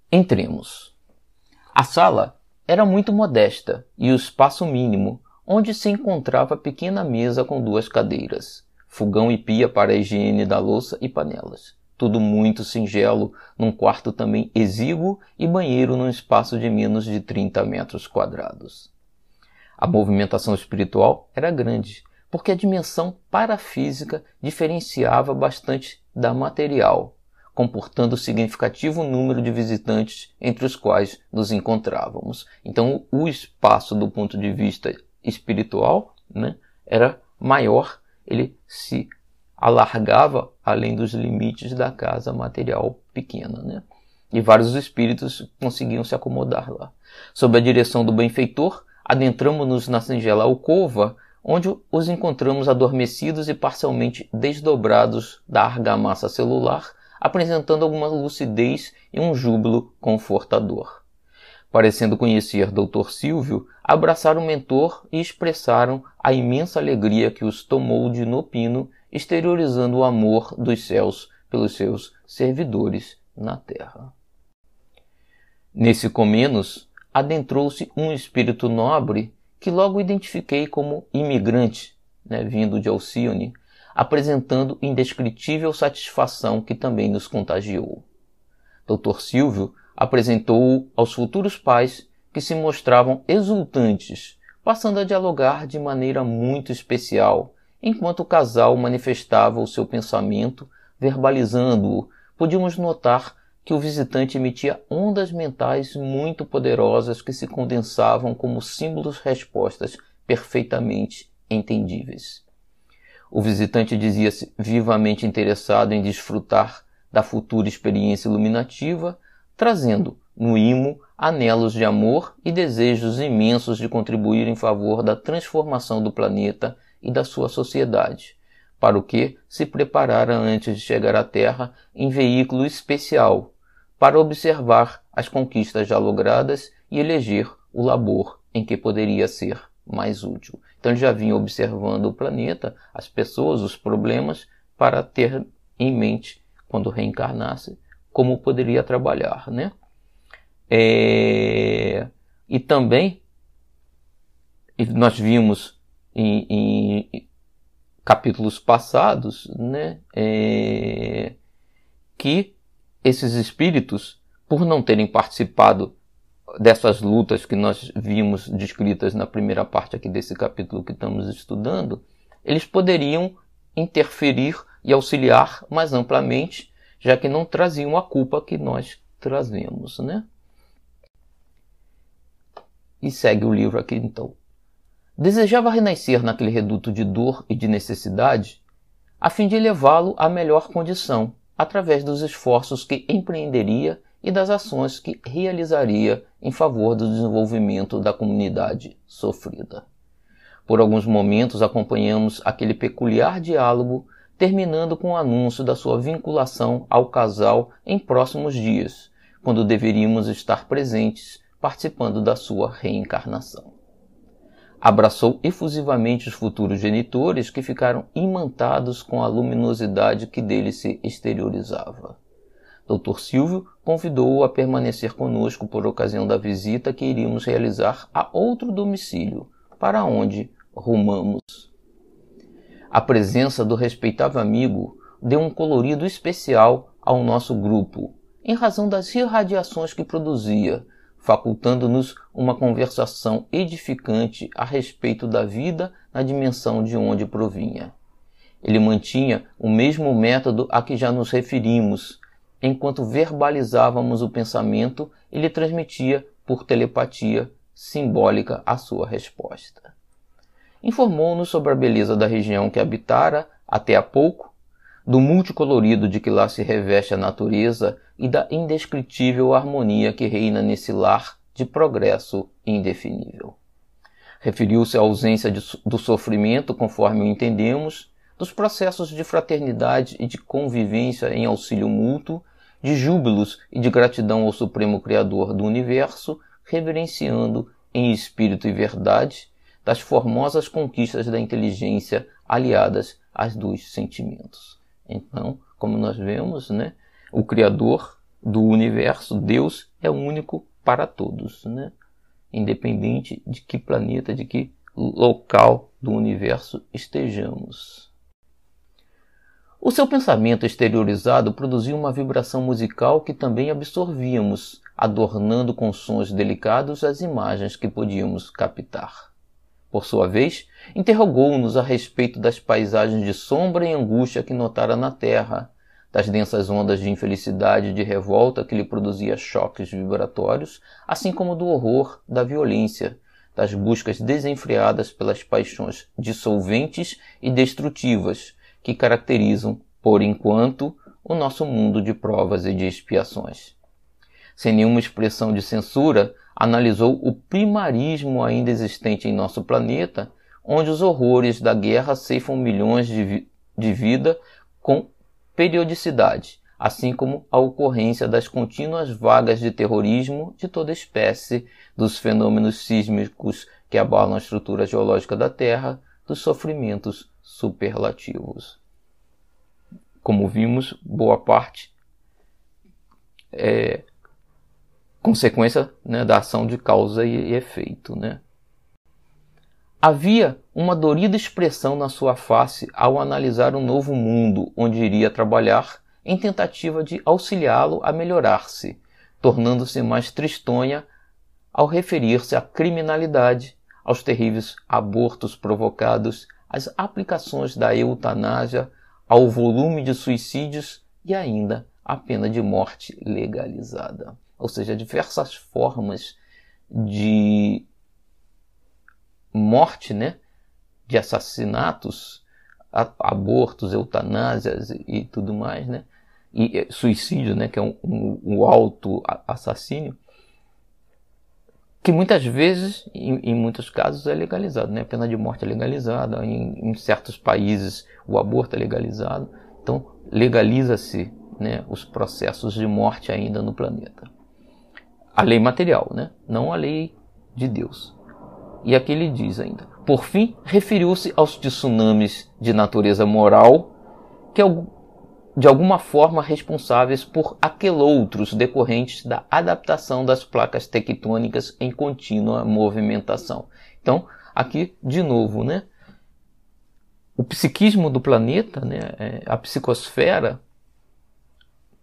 Entremos. A sala era muito modesta e o espaço mínimo, onde se encontrava pequena mesa com duas cadeiras, fogão e pia para a higiene da louça e panelas. Tudo muito singelo, num quarto também exíguo e banheiro num espaço de menos de 30 metros quadrados. A movimentação espiritual era grande, porque a dimensão parafísica diferenciava bastante da material, comportando significativo número de visitantes entre os quais nos encontrávamos. Então, o espaço do ponto de vista espiritual né, era maior, ele se alargava além dos limites da casa material pequena. Né? e vários espíritos conseguiam se acomodar lá. Sob a direção do benfeitor, adentramos-nos na singela alcova, onde os encontramos adormecidos e parcialmente desdobrados da argamassa celular, apresentando alguma lucidez e um júbilo confortador. Parecendo conhecer Dr. Silvio, abraçaram o mentor e expressaram a imensa alegria que os tomou de Nopino, exteriorizando o amor dos céus pelos seus servidores na terra. Nesse Comenos, adentrou-se um espírito nobre que logo identifiquei como imigrante, né, vindo de Alcione, apresentando indescritível satisfação que também nos contagiou. Dr. Silvio apresentou-o aos futuros pais que se mostravam exultantes, passando a dialogar de maneira muito especial, enquanto o casal manifestava o seu pensamento, verbalizando-o. Podíamos notar que o visitante emitia ondas mentais muito poderosas que se condensavam como símbolos respostas perfeitamente entendíveis. O visitante dizia-se vivamente interessado em desfrutar da futura experiência iluminativa, trazendo no imo anelos de amor e desejos imensos de contribuir em favor da transformação do planeta e da sua sociedade, para o que se preparara antes de chegar à Terra em veículo especial para observar as conquistas já logradas e eleger o labor em que poderia ser mais útil. Então ele já vinha observando o planeta, as pessoas, os problemas, para ter em mente, quando reencarnasse, como poderia trabalhar. Né? É... E também, nós vimos em, em capítulos passados né, é... que esses espíritos, por não terem participado dessas lutas que nós vimos descritas na primeira parte aqui desse capítulo que estamos estudando, eles poderiam interferir e auxiliar mais amplamente, já que não traziam a culpa que nós trazemos, né? E segue o livro aqui então. Desejava renascer naquele reduto de dor e de necessidade, a fim de levá-lo à melhor condição, através dos esforços que empreenderia e das ações que realizaria em favor do desenvolvimento da comunidade sofrida. Por alguns momentos acompanhamos aquele peculiar diálogo, terminando com o anúncio da sua vinculação ao casal em próximos dias, quando deveríamos estar presentes participando da sua reencarnação. Abraçou efusivamente os futuros genitores que ficaram imantados com a luminosidade que dele se exteriorizava. Dr. Silvio convidou-o a permanecer conosco por ocasião da visita que iríamos realizar a outro domicílio, para onde rumamos. A presença do respeitável amigo deu um colorido especial ao nosso grupo, em razão das irradiações que produzia, facultando-nos uma conversação edificante a respeito da vida na dimensão de onde provinha. Ele mantinha o mesmo método a que já nos referimos. Enquanto verbalizávamos o pensamento, ele transmitia por telepatia simbólica a sua resposta. Informou-nos sobre a beleza da região que habitara até há pouco, do multicolorido de que lá se reveste a natureza e da indescritível harmonia que reina nesse lar de progresso indefinível. Referiu-se à ausência de, do sofrimento, conforme o entendemos, dos processos de fraternidade e de convivência em auxílio mútuo, de júbilos e de gratidão ao Supremo Criador do Universo, reverenciando em espírito e verdade das formosas conquistas da inteligência aliadas às dos sentimentos. Então, como nós vemos, né, o Criador do universo, Deus, é único para todos, né? independente de que planeta, de que local do universo estejamos. O seu pensamento exteriorizado produzia uma vibração musical que também absorvíamos, adornando com sons delicados as imagens que podíamos captar. Por sua vez, interrogou-nos a respeito das paisagens de sombra e angústia que notara na Terra, das densas ondas de infelicidade e de revolta que lhe produzia choques vibratórios, assim como do horror da violência, das buscas desenfreadas pelas paixões dissolventes e destrutivas que caracterizam, por enquanto, o nosso mundo de provas e de expiações. sem nenhuma expressão de censura, analisou o primarismo ainda existente em nosso planeta, onde os horrores da guerra ceifam milhões de, vi de vida com periodicidade, assim como a ocorrência das contínuas vagas de terrorismo de toda espécie, dos fenômenos sísmicos que abalam a estrutura geológica da Terra, dos sofrimentos superlativos. Como vimos, boa parte é consequência né, da ação de causa e, efeito. Né? Havia uma dorida expressão na sua face ao analisar um novo mundo onde iria trabalhar em tentativa de auxiliá-lo a melhorar-se, tornando-se mais tristonha ao referir-se à criminalidade, aos terríveis abortos provocados, às aplicações da eutanásia, ao volume de suicídios e ainda à pena de morte legalizada. Ou seja, diversas formas de morte, né, de assassinatos, abortos, eutanásias e tudo mais, né, e suicídio, né, que é um, um, um auto assassínio, que muitas vezes, em, em, muitos casos, é legalizado, né, a pena de morte é legalizada, em, em certos países o aborto é legalizado, então legaliza-se né, os processos de morte ainda no planeta a lei material, né? não a lei de Deus. E aqui ele diz ainda: por fim, referiu-se aos tsunamis de natureza moral que de alguma forma responsáveis por aqueloutros decorrentes da adaptação das placas tectônicas em contínua movimentação. Então, aqui de novo, né? O psiquismo do planeta, né, é, a psicosfera,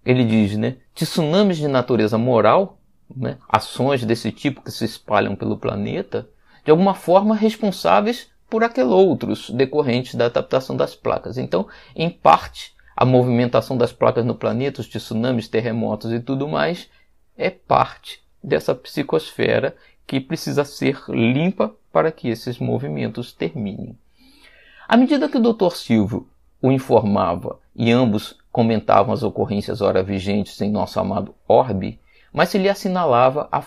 ele diz, né, tsunamis de natureza moral né, ações desse tipo que se espalham pelo planeta, de alguma forma responsáveis por outros decorrentes da adaptação das placas. Então, em parte, a movimentação das placas no planeta, os tsunamis, terremotos e tudo mais, é parte dessa psicosfera que precisa ser limpa para que esses movimentos terminem. À medida que o Dr. Silvio o informava e ambos comentavam as ocorrências ora vigentes em nosso amado orbe, mas se lhe assinalava a,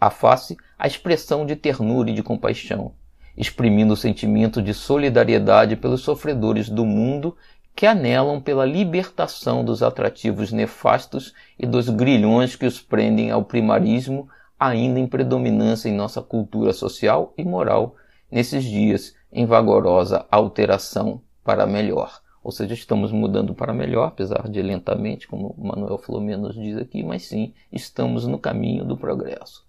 a face a expressão de ternura e de compaixão, exprimindo o sentimento de solidariedade pelos sofredores do mundo que anelam pela libertação dos atrativos nefastos e dos grilhões que os prendem ao primarismo, ainda em predominância em nossa cultura social e moral nesses dias em vagorosa alteração para melhor. Ou seja, estamos mudando para melhor, apesar de lentamente, como Manuel Filomeno nos diz aqui, mas sim, estamos no caminho do progresso.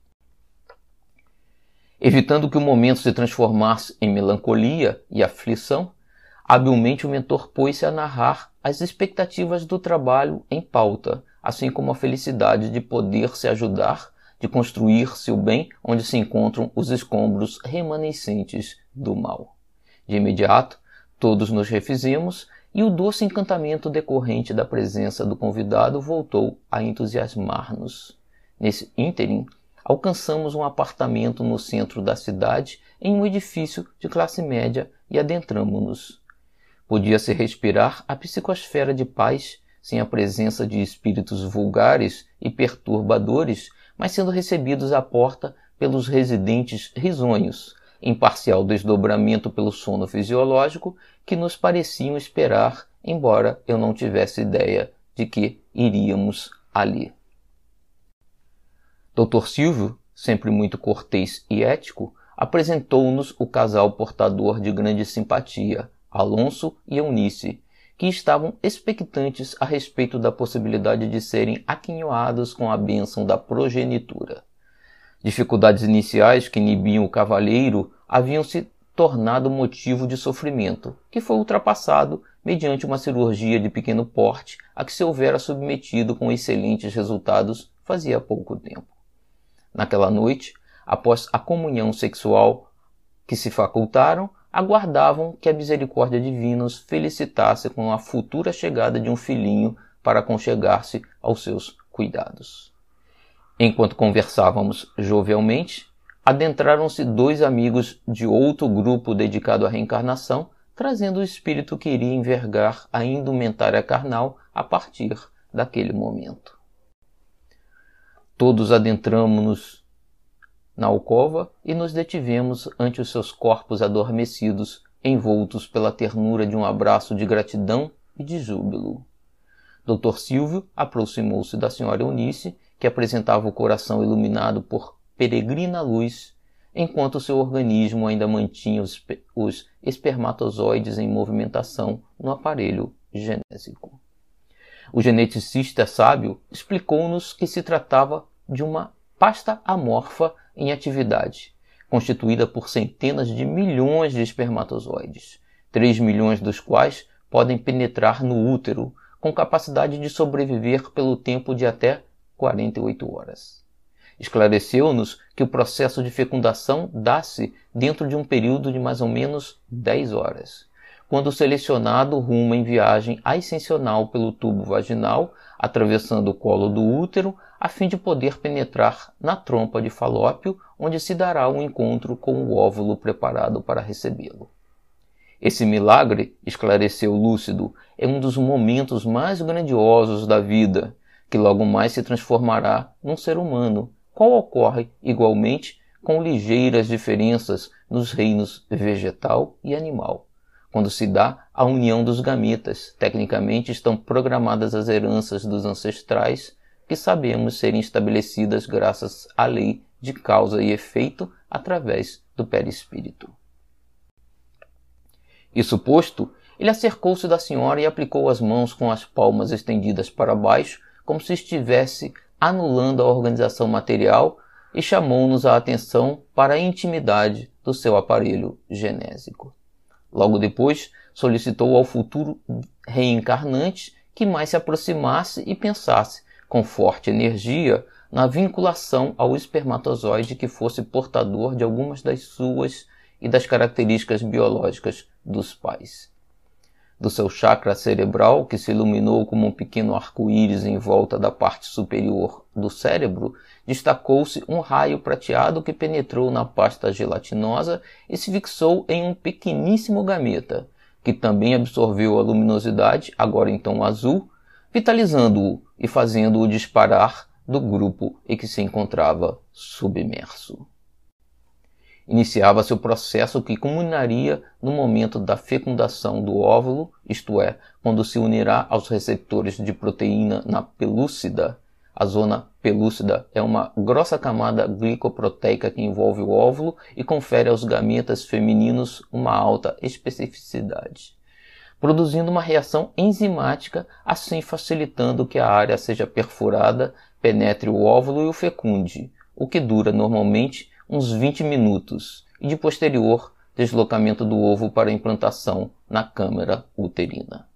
Evitando que o momento se transformasse em melancolia e aflição, habilmente o mentor pôs-se a narrar as expectativas do trabalho em pauta, assim como a felicidade de poder se ajudar, de construir-se o bem onde se encontram os escombros remanescentes do mal. De imediato, todos nos refizemos e o doce encantamento decorrente da presença do convidado voltou a entusiasmar-nos. Nesse ínterim, alcançamos um apartamento no centro da cidade, em um edifício de classe média, e adentramo-nos. Podia-se respirar a psicosfera de paz, sem a presença de espíritos vulgares e perturbadores, mas sendo recebidos à porta pelos residentes risonhos, em parcial desdobramento pelo sono fisiológico que nos pareciam esperar, embora eu não tivesse ideia de que iríamos ali. Dr. Silvio, sempre muito cortês e ético, apresentou-nos o casal portador de grande simpatia, Alonso e Eunice, que estavam expectantes a respeito da possibilidade de serem aquinhoados com a bênção da progenitura. Dificuldades iniciais que inibiam o cavalheiro haviam se tornado motivo de sofrimento, que foi ultrapassado mediante uma cirurgia de pequeno porte a que se houvera submetido com excelentes resultados fazia pouco tempo. Naquela noite, após a comunhão sexual que se facultaram, aguardavam que a misericórdia divina os felicitasse com a futura chegada de um filhinho para conchegar-se aos seus cuidados. Enquanto conversávamos jovialmente, adentraram-se dois amigos de outro grupo dedicado à reencarnação, trazendo o espírito que iria envergar a indumentária carnal a partir daquele momento. Todos adentramos-nos na alcova e nos detivemos ante os seus corpos adormecidos, envoltos pela ternura de um abraço de gratidão e de júbilo. Dr. Silvio aproximou-se da senhora Eunice, que apresentava o coração iluminado por peregrina luz, enquanto seu organismo ainda mantinha os, os espermatozoides em movimentação no aparelho genésico. O geneticista sábio explicou-nos que se tratava de uma pasta amorfa em atividade, constituída por centenas de milhões de espermatozoides, 3 milhões dos quais podem penetrar no útero, com capacidade de sobreviver pelo tempo de até 48 horas. Esclareceu-nos que o processo de fecundação dá-se dentro de um período de mais ou menos 10 horas, quando o selecionado ruma em viagem ascensional pelo tubo vaginal, atravessando o colo do útero, a fim de poder penetrar na trompa de falópio, onde se dará um encontro com o óvulo preparado para recebê-lo. Esse milagre, esclareceu Lúcido, é um dos momentos mais grandiosos da vida, que logo mais se transformará num ser humano, qual ocorre igualmente com ligeiras diferenças nos reinos vegetal e animal. Quando se dá a união dos gametas, tecnicamente estão programadas as heranças dos ancestrais que sabemos serem estabelecidas graças à lei de causa e efeito através do perispírito. Isso posto, ele acercou-se da senhora e aplicou as mãos com as palmas estendidas para baixo, como se estivesse anulando a organização material, e chamou-nos a atenção para a intimidade do seu aparelho genésico. Logo depois, solicitou ao futuro reencarnante que mais se aproximasse e pensasse, com forte energia, na vinculação ao espermatozoide que fosse portador de algumas das suas e das características biológicas dos pais. Do seu chakra cerebral, que se iluminou como um pequeno arco-íris em volta da parte superior do cérebro, destacou-se um raio prateado que penetrou na pasta gelatinosa e se fixou em um pequeníssimo gameta, que também absorveu a luminosidade, agora então azul, vitalizando-o e fazendo-o disparar do grupo em que se encontrava submerso iniciava-se o processo que culminaria no momento da fecundação do óvulo, isto é, quando se unirá aos receptores de proteína na pelúcida. A zona pelúcida é uma grossa camada glicoproteica que envolve o óvulo e confere aos gametas femininos uma alta especificidade, produzindo uma reação enzimática, assim facilitando que a área seja perfurada, penetre o óvulo e o fecunde, o que dura normalmente uns 20 minutos e de posterior deslocamento do ovo para implantação na câmara uterina.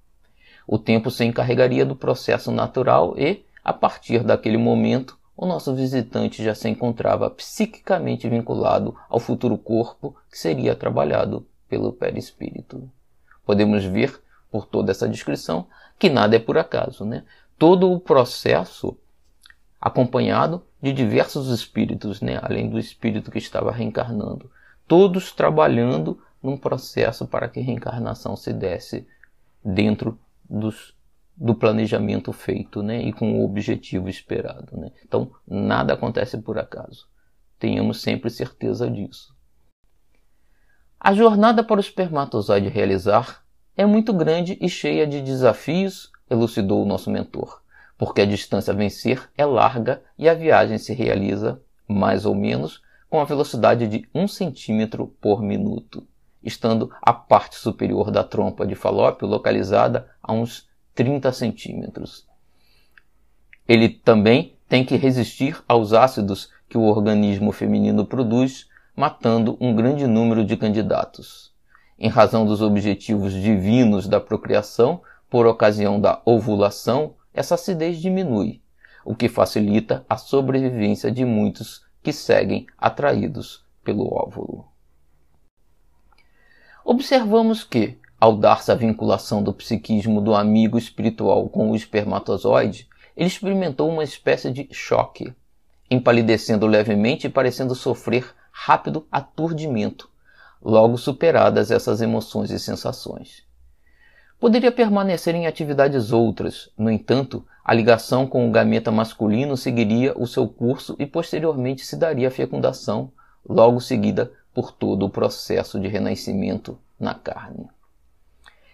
O tempo se encarregaria do processo natural e, a partir daquele momento, o nosso visitante já se encontrava psiquicamente vinculado ao futuro corpo que seria trabalhado pelo perispírito. Podemos ver, por toda essa descrição, que nada é por acaso, né? Todo o processo acompanhado de diversos espíritos, né, além do espírito que estava reencarnando, todos trabalhando num processo para que a reencarnação se desse dentro dos, do planejamento feito né, e com o objetivo esperado. Né. Então, nada acontece por acaso. Tenhamos sempre certeza disso. A jornada para o espermatozoide realizar é muito grande e cheia de desafios, elucidou o nosso mentor porque a distância a vencer é larga e a viagem se realiza, mais ou menos, com a velocidade de 1 cm por minuto, estando a parte superior da trompa de falópio localizada a uns 30 centímetros. Ele também tem que resistir aos ácidos que o organismo feminino produz, matando um grande número de candidatos. Em razão dos objetivos divinos da procriação, por ocasião da ovulação, essa acidez diminui, o que facilita a sobrevivência de muitos que seguem atraídos pelo óvulo. Observamos que, ao dar-se a vinculação do psiquismo do amigo espiritual com o espermatozoide, ele experimentou uma espécie de choque, empalidecendo levemente e parecendo sofrer rápido aturdimento, logo superadas essas emoções e sensações. Poderia permanecer em atividades outras, no entanto, a ligação com o gameta masculino seguiria o seu curso e posteriormente se daria a fecundação, logo seguida por todo o processo de renascimento na carne.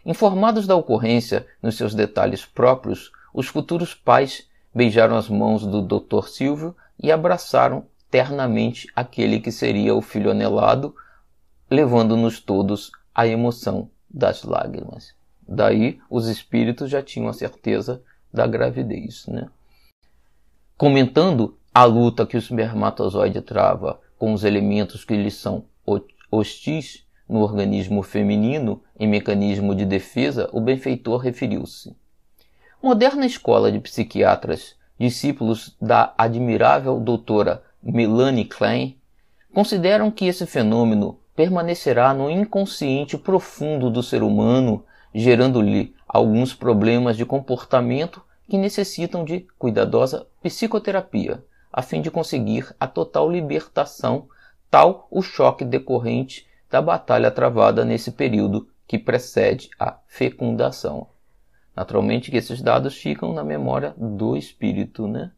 Informados da ocorrência nos seus detalhes próprios, os futuros pais beijaram as mãos do Dr. Silvio e abraçaram ternamente aquele que seria o filho anelado, levando-nos todos à emoção das lágrimas. Daí os espíritos já tinham a certeza da gravidez. Né? Comentando a luta que o espermatozoide trava com os elementos que lhe são hostis no organismo feminino em mecanismo de defesa, o benfeitor referiu-se. Moderna escola de psiquiatras, discípulos da admirável doutora Melanie Klein, consideram que esse fenômeno permanecerá no inconsciente profundo do ser humano, gerando-lhe alguns problemas de comportamento que necessitam de cuidadosa psicoterapia, a fim de conseguir a total libertação, tal o choque decorrente da batalha travada nesse período que precede a fecundação. Naturalmente que esses dados ficam na memória do espírito, né?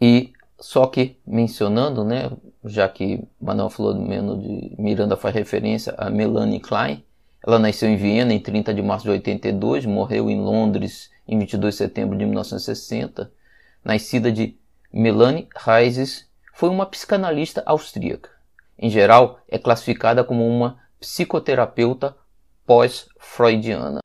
E só que mencionando, né, já que Manuel Flamengo de Miranda faz referência a Melanie Klein, ela nasceu em Viena em 30 de março de 82, morreu em Londres em 22 de setembro de 1960. Nascida de Melanie Reises, foi uma psicanalista austríaca. Em geral, é classificada como uma psicoterapeuta pós-freudiana.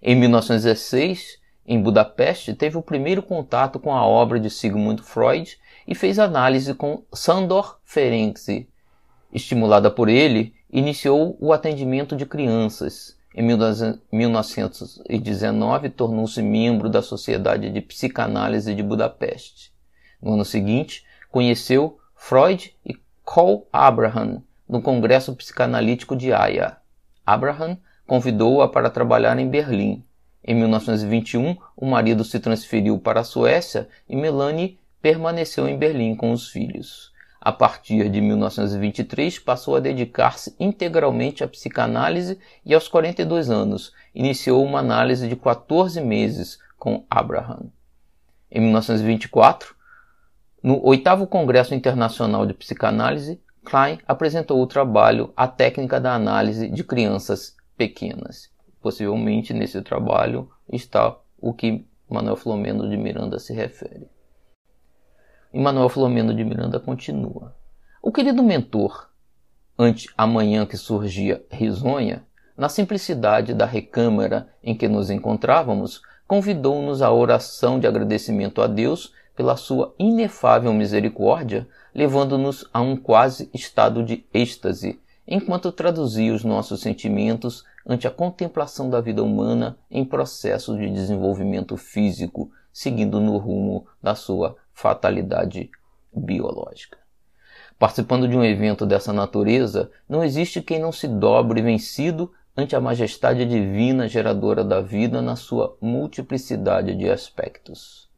Em 1916, em Budapeste, teve o primeiro contato com a obra de Sigmund Freud e fez análise com Sandor Ferenczi. Estimulada por ele, iniciou o atendimento de crianças. Em 1919, tornou-se membro da Sociedade de Psicanálise de Budapeste. No ano seguinte, conheceu Freud e Cole Abraham no Congresso Psicanalítico de Haia. Abraham convidou-a para trabalhar em Berlim. Em 1921, o marido se transferiu para a Suécia e Melanie permaneceu em Berlim com os filhos. A partir de 1923, passou a dedicar-se integralmente à psicanálise e, aos 42 anos, iniciou uma análise de 14 meses com Abraham. Em 1924, no oitavo Congresso Internacional de Psicanálise, Klein apresentou o trabalho A Técnica da Análise de Crianças Pequenas. Possivelmente nesse trabalho está o que Manuel Flomeno de Miranda se refere. E Manuel Flomeno de Miranda continua. O querido mentor, ante a manhã que surgia risonha, na simplicidade da recâmara em que nos encontrávamos, convidou-nos à oração de agradecimento a Deus pela sua inefável misericórdia, levando-nos a um quase estado de êxtase, enquanto traduzia os nossos sentimentos ante a contemplação da vida humana em processo de desenvolvimento físico, seguindo no rumo da sua fatalidade biológica. Participando de um evento dessa natureza, não existe quem não se dobre vencido ante a majestade divina geradora da vida na sua multiplicidade de aspectos.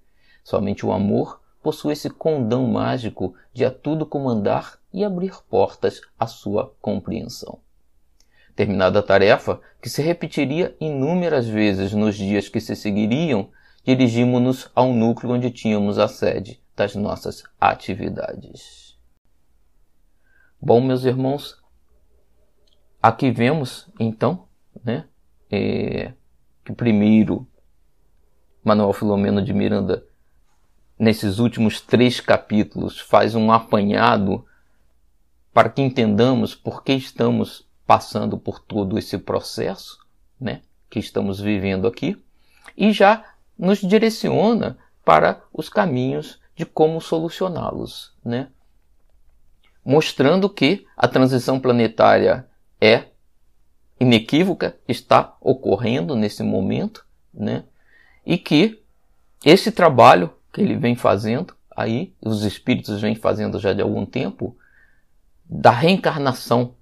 Somente o amor possui esse condão mágico de a tudo comandar e abrir portas à sua compreensão. Terminada a tarefa, que se repetiria inúmeras vezes nos dias que se seguiriam, dirigimos-nos ao núcleo onde tínhamos a sede das nossas atividades. Bom, meus irmãos, aqui vemos então, né, é, que primeiro Manuel Filomeno de Miranda, nesses últimos três capítulos, faz um apanhado para que entendamos por que estamos passando por todo esse processo, né, que estamos vivendo aqui, e já nos direciona para os caminhos de como solucioná-los, né? Mostrando que a transição planetária é inequívoca, está ocorrendo nesse momento, né? E que esse trabalho que ele vem fazendo aí, os espíritos vêm fazendo já de algum tempo, da reencarnação,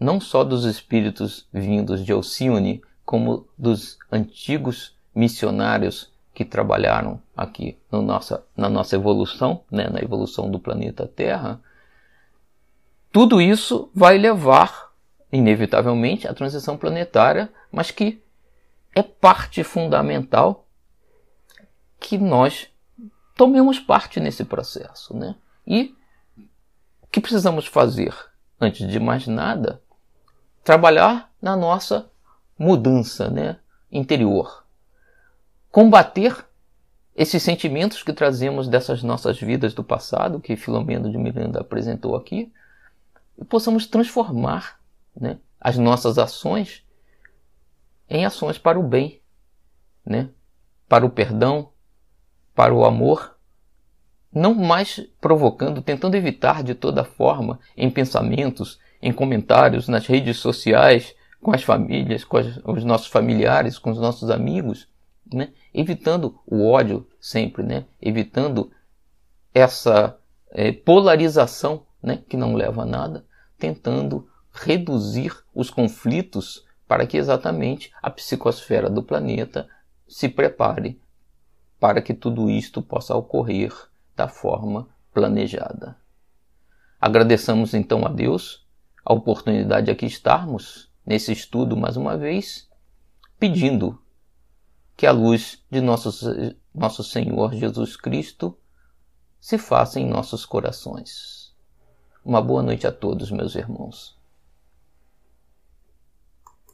não só dos espíritos vindos de Alcione, como dos antigos missionários que trabalharam aqui no nossa, na nossa evolução, né, na evolução do planeta Terra, tudo isso vai levar, inevitavelmente, à transição planetária, mas que é parte fundamental que nós tomemos parte nesse processo, né? E o que precisamos fazer? Antes de mais nada, trabalhar na nossa mudança, né, interior. Combater esses sentimentos que trazemos dessas nossas vidas do passado, que Filomeno de Miranda apresentou aqui, e possamos transformar né, as nossas ações em ações para o bem, né, para o perdão, para o amor, não mais provocando, tentando evitar de toda forma em pensamentos, em comentários, nas redes sociais, com as famílias, com as, os nossos familiares, com os nossos amigos, né? evitando o ódio sempre, né? evitando essa é, polarização né? que não leva a nada, tentando reduzir os conflitos para que exatamente a psicosfera do planeta se prepare para que tudo isto possa ocorrer da forma planejada. Agradeçamos então a Deus a oportunidade de aqui estarmos nesse estudo mais uma vez, pedindo que a luz de nosso, nosso Senhor Jesus Cristo se faça em nossos corações. Uma boa noite a todos, meus irmãos.